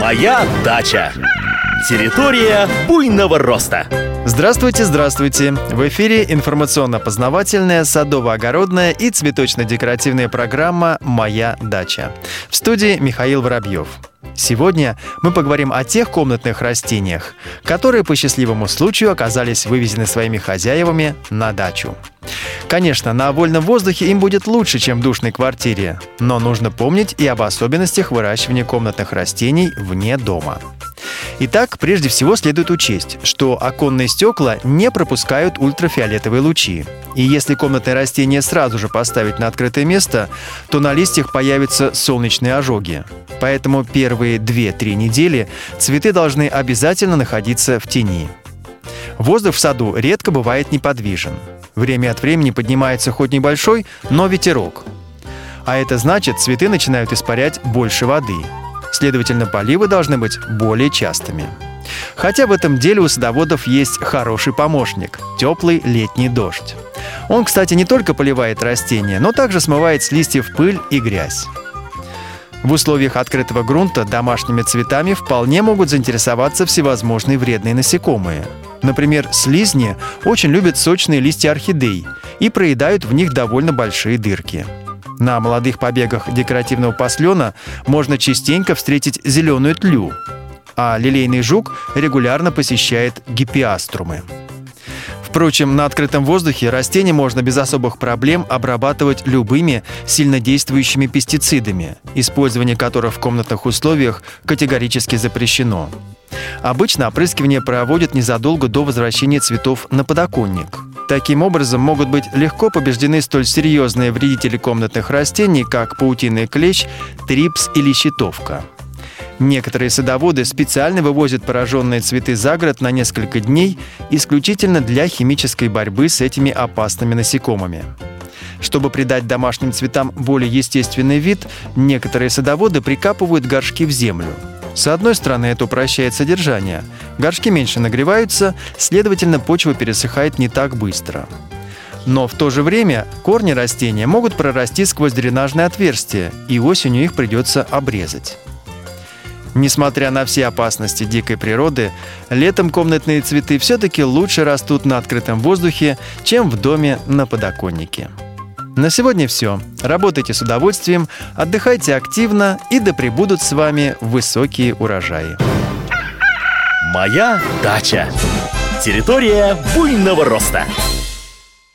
Моя дача. Территория буйного роста. Здравствуйте, здравствуйте! В эфире информационно-познавательная, садово-огородная и цветочно-декоративная программа «Моя дача». В студии Михаил Воробьев. Сегодня мы поговорим о тех комнатных растениях, которые по счастливому случаю оказались вывезены своими хозяевами на дачу. Конечно, на вольном воздухе им будет лучше, чем в душной квартире, но нужно помнить и об особенностях выращивания комнатных растений вне дома. Итак, прежде всего следует учесть, что оконные стекла не пропускают ультрафиолетовые лучи. И если комнатное растение сразу же поставить на открытое место, то на листьях появятся солнечные ожоги. Поэтому первые 2-3 недели цветы должны обязательно находиться в тени. Воздух в саду редко бывает неподвижен. Время от времени поднимается хоть небольшой, но ветерок. А это значит, цветы начинают испарять больше воды – Следовательно, поливы должны быть более частыми. Хотя в этом деле у садоводов есть хороший помощник – теплый летний дождь. Он, кстати, не только поливает растения, но также смывает с листьев пыль и грязь. В условиях открытого грунта домашними цветами вполне могут заинтересоваться всевозможные вредные насекомые. Например, слизни очень любят сочные листья орхидей и проедают в них довольно большие дырки. На молодых побегах декоративного послена можно частенько встретить зеленую тлю, а лилейный жук регулярно посещает гипиаструмы. Впрочем, на открытом воздухе растения можно без особых проблем обрабатывать любыми сильнодействующими пестицидами, использование которых в комнатных условиях категорически запрещено. Обычно опрыскивание проводят незадолго до возвращения цветов на подоконник. Таким образом, могут быть легко побеждены столь серьезные вредители комнатных растений, как паутинный клещ, трипс или щитовка. Некоторые садоводы специально вывозят пораженные цветы за город на несколько дней исключительно для химической борьбы с этими опасными насекомыми. Чтобы придать домашним цветам более естественный вид, некоторые садоводы прикапывают горшки в землю – с одной стороны, это упрощает содержание. Горшки меньше нагреваются, следовательно, почва пересыхает не так быстро. Но в то же время корни растения могут прорасти сквозь дренажные отверстия, и осенью их придется обрезать. Несмотря на все опасности дикой природы, летом комнатные цветы все-таки лучше растут на открытом воздухе, чем в доме на подоконнике. На сегодня все. Работайте с удовольствием, отдыхайте активно и да пребудут с вами высокие урожаи. Моя дача. Территория буйного роста.